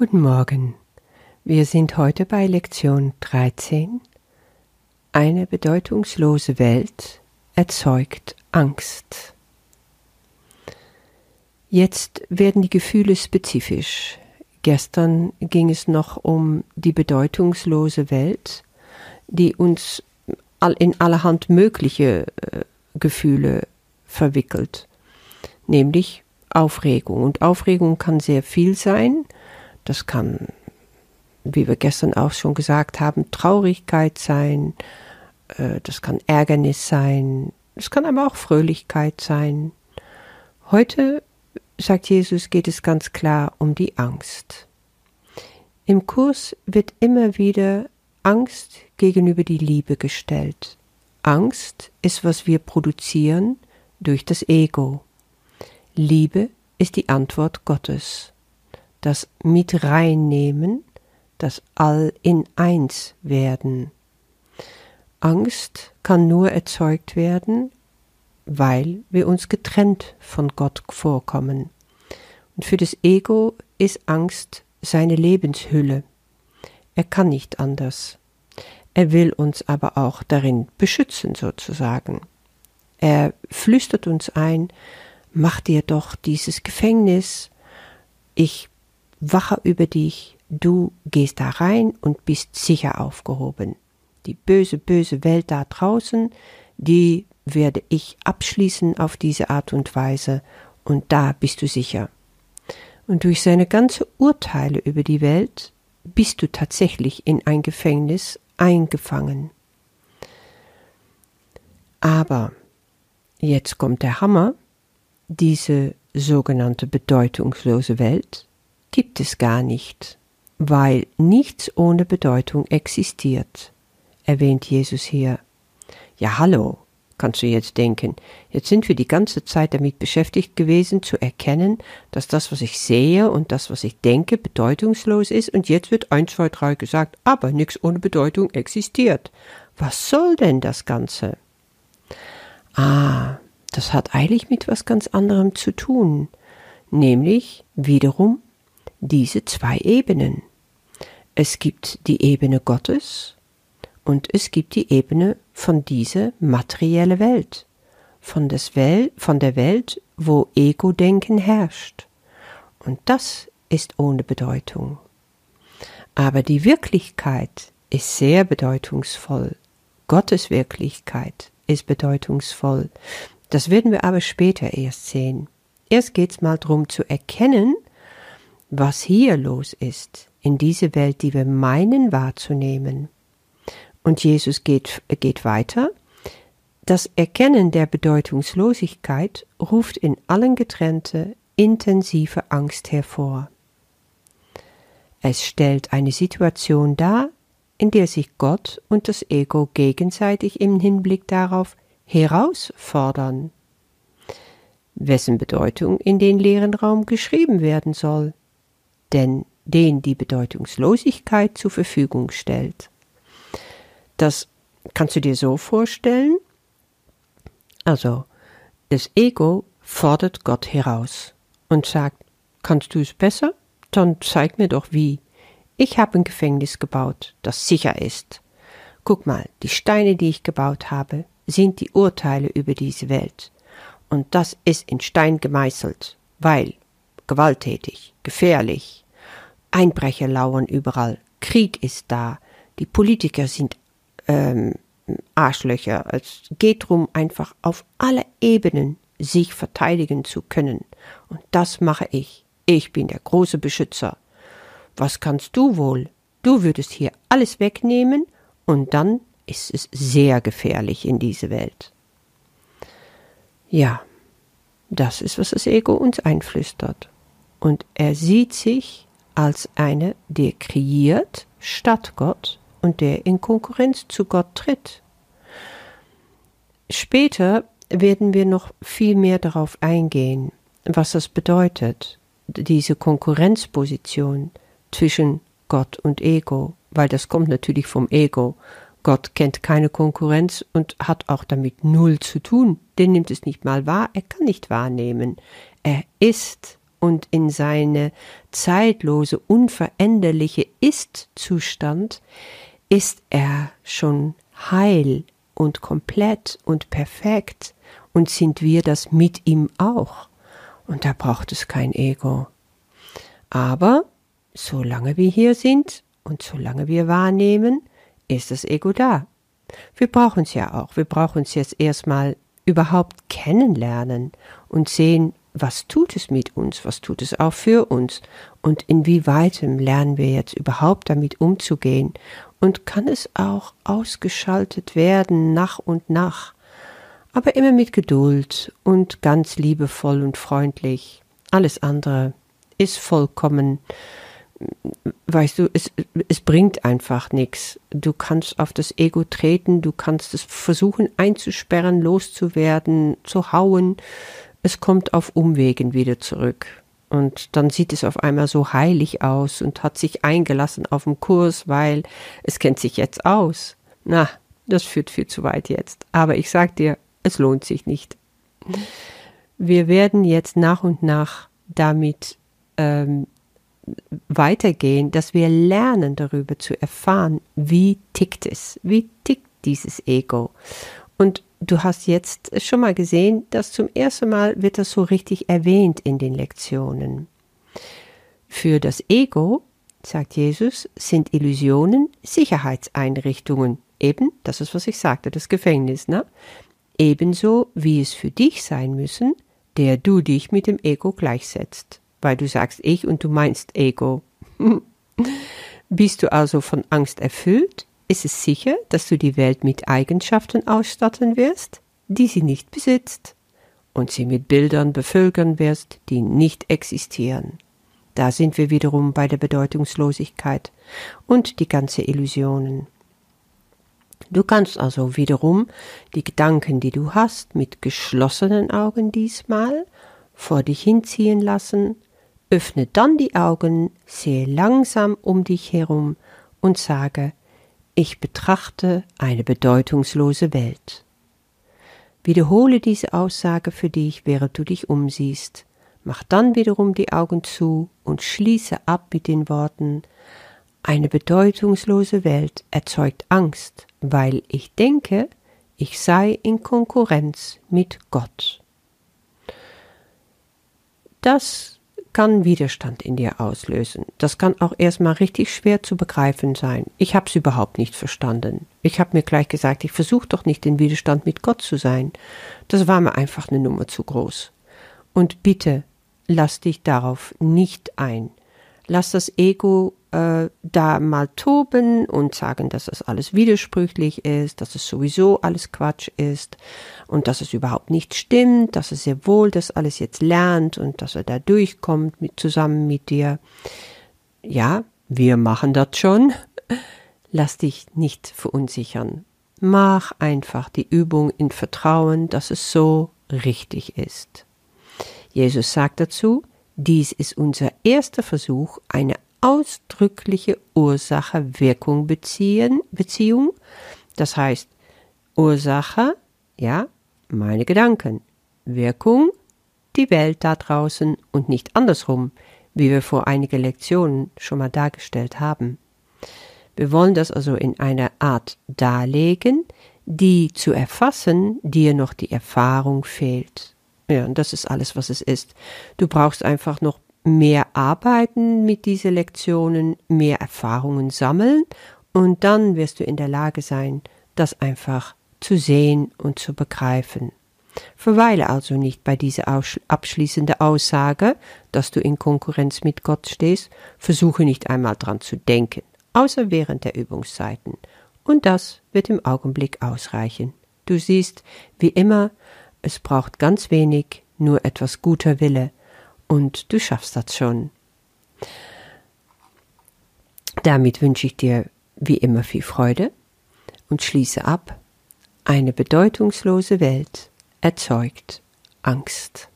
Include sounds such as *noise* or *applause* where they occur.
Guten Morgen. Wir sind heute bei Lektion 13. Eine bedeutungslose Welt erzeugt Angst. Jetzt werden die Gefühle spezifisch. Gestern ging es noch um die bedeutungslose Welt, die uns in allerhand mögliche äh, Gefühle verwickelt, nämlich Aufregung. Und Aufregung kann sehr viel sein, das kann, wie wir gestern auch schon gesagt haben, Traurigkeit sein, äh, das kann Ärgernis sein, es kann aber auch Fröhlichkeit sein. Heute, sagt Jesus, geht es ganz klar um die Angst. Im Kurs wird immer wieder Angst gegenüber die Liebe gestellt. Angst ist, was wir produzieren durch das Ego. Liebe ist die Antwort Gottes das mit reinnehmen, das All in eins werden. Angst kann nur erzeugt werden, weil wir uns getrennt von Gott vorkommen. Und für das Ego ist Angst seine Lebenshülle. Er kann nicht anders. Er will uns aber auch darin beschützen, sozusagen. Er flüstert uns ein, mach dir doch dieses Gefängnis, ich wache über dich, du gehst da rein und bist sicher aufgehoben. Die böse, böse Welt da draußen, die werde ich abschließen auf diese Art und Weise, und da bist du sicher. Und durch seine ganze Urteile über die Welt bist du tatsächlich in ein Gefängnis eingefangen. Aber jetzt kommt der Hammer, diese sogenannte bedeutungslose Welt gibt es gar nicht, weil nichts ohne Bedeutung existiert, erwähnt Jesus hier. Ja, hallo, kannst du jetzt denken. Jetzt sind wir die ganze Zeit damit beschäftigt gewesen, zu erkennen, dass das, was ich sehe und das, was ich denke, bedeutungslos ist, und jetzt wird eins, zwei, drei gesagt, aber nichts ohne Bedeutung existiert. Was soll denn das Ganze? Ah, das hat eigentlich mit was ganz anderem zu tun, nämlich wiederum diese zwei Ebenen. Es gibt die Ebene Gottes und es gibt die Ebene von dieser materielle Welt, von, des Wel von der Welt, wo Ego-Denken herrscht. Und das ist ohne Bedeutung. Aber die Wirklichkeit ist sehr bedeutungsvoll. Gottes Wirklichkeit ist bedeutungsvoll. Das werden wir aber später erst sehen. Erst geht's mal drum zu erkennen, was hier los ist, in diese Welt, die wir meinen wahrzunehmen. Und Jesus geht, geht weiter. Das Erkennen der Bedeutungslosigkeit ruft in allen Getrennte intensive Angst hervor. Es stellt eine Situation dar, in der sich Gott und das Ego gegenseitig im Hinblick darauf herausfordern, wessen Bedeutung in den leeren Raum geschrieben werden soll denn den die Bedeutungslosigkeit zur Verfügung stellt. Das kannst du dir so vorstellen. Also, das Ego fordert Gott heraus und sagt, kannst du es besser? Dann zeig mir doch wie. Ich habe ein Gefängnis gebaut, das sicher ist. Guck mal, die Steine, die ich gebaut habe, sind die Urteile über diese Welt. Und das ist in Stein gemeißelt, weil gewalttätig, gefährlich. Einbrecher lauern überall, Krieg ist da, die Politiker sind ähm, Arschlöcher. Es geht darum, einfach auf alle Ebenen sich verteidigen zu können. Und das mache ich. Ich bin der große Beschützer. Was kannst du wohl? Du würdest hier alles wegnehmen und dann ist es sehr gefährlich in diese Welt. Ja, das ist, was das Ego uns einflüstert und er sieht sich als einer, der kreiert statt Gott und der in Konkurrenz zu Gott tritt. Später werden wir noch viel mehr darauf eingehen, was das bedeutet, diese Konkurrenzposition zwischen Gott und Ego, weil das kommt natürlich vom Ego. Gott kennt keine Konkurrenz und hat auch damit null zu tun. Der nimmt es nicht mal wahr, er kann nicht wahrnehmen. Er ist und in seine zeitlose, unveränderliche Ist-Zustand, ist er schon heil und komplett und perfekt und sind wir das mit ihm auch. Und da braucht es kein Ego. Aber solange wir hier sind und solange wir wahrnehmen, ist das Ego da. Wir brauchen es ja auch. Wir brauchen es jetzt erstmal überhaupt kennenlernen und sehen, was tut es mit uns, was tut es auch für uns und inwieweitem lernen wir jetzt überhaupt damit umzugehen und kann es auch ausgeschaltet werden nach und nach, aber immer mit Geduld und ganz liebevoll und freundlich. Alles andere ist vollkommen weißt du, es, es bringt einfach nichts. Du kannst auf das Ego treten, du kannst es versuchen einzusperren, loszuwerden, zu hauen. Es kommt auf Umwegen wieder zurück. Und dann sieht es auf einmal so heilig aus und hat sich eingelassen auf dem Kurs, weil es kennt sich jetzt aus. Na, das führt viel zu weit jetzt. Aber ich sag dir, es lohnt sich nicht. Wir werden jetzt nach und nach damit ähm, weitergehen, dass wir lernen darüber zu erfahren, wie tickt es, wie tickt dieses Ego. Und du hast jetzt schon mal gesehen, dass zum ersten Mal wird das so richtig erwähnt in den Lektionen. Für das Ego, sagt Jesus, sind Illusionen Sicherheitseinrichtungen. Eben, das ist, was ich sagte, das Gefängnis, ne? Ebenso wie es für dich sein müssen, der du dich mit dem Ego gleichsetzt weil du sagst ich und du meinst Ego. *laughs* Bist du also von Angst erfüllt, ist es sicher, dass du die Welt mit Eigenschaften ausstatten wirst, die sie nicht besitzt, und sie mit Bildern bevölkern wirst, die nicht existieren. Da sind wir wiederum bei der Bedeutungslosigkeit und die ganze Illusionen. Du kannst also wiederum die Gedanken, die du hast, mit geschlossenen Augen diesmal vor dich hinziehen lassen Öffne dann die Augen, sehe langsam um dich herum und sage, ich betrachte eine bedeutungslose Welt. Wiederhole diese Aussage für dich, während du dich umsiehst. Mach dann wiederum die Augen zu und schließe ab mit den Worten Eine bedeutungslose Welt erzeugt Angst, weil ich denke, ich sei in Konkurrenz mit Gott. Das kann Widerstand in dir auslösen. Das kann auch erstmal richtig schwer zu begreifen sein. Ich hab's überhaupt nicht verstanden. Ich hab mir gleich gesagt, ich versuche doch nicht in Widerstand mit Gott zu sein. Das war mir einfach eine Nummer zu groß. Und bitte, lass dich darauf nicht ein. Lass das Ego äh, da mal toben und sagen, dass das alles widersprüchlich ist, dass es sowieso alles Quatsch ist und dass es überhaupt nicht stimmt, dass es sehr wohl das alles jetzt lernt und dass er da durchkommt mit, zusammen mit dir. Ja, wir machen das schon. *laughs* Lass dich nicht verunsichern. Mach einfach die Übung in Vertrauen, dass es so richtig ist. Jesus sagt dazu, dies ist unser erster Versuch, eine ausdrückliche Ursache-Wirkung-Beziehung. Das heißt, Ursache, ja, meine Gedanken. Wirkung, die Welt da draußen und nicht andersrum, wie wir vor einige Lektionen schon mal dargestellt haben. Wir wollen das also in einer Art darlegen, die zu erfassen dir noch die Erfahrung fehlt. Ja, und das ist alles, was es ist. Du brauchst einfach noch mehr arbeiten mit diesen Lektionen, mehr Erfahrungen sammeln und dann wirst du in der Lage sein, das einfach zu sehen und zu begreifen. Verweile also nicht bei dieser abschließenden Aussage, dass du in Konkurrenz mit Gott stehst, versuche nicht einmal dran zu denken, außer während der Übungszeiten. Und das wird im Augenblick ausreichen. Du siehst, wie immer, es braucht ganz wenig, nur etwas guter Wille, und du schaffst das schon. Damit wünsche ich dir wie immer viel Freude und schließe ab, eine bedeutungslose Welt erzeugt Angst.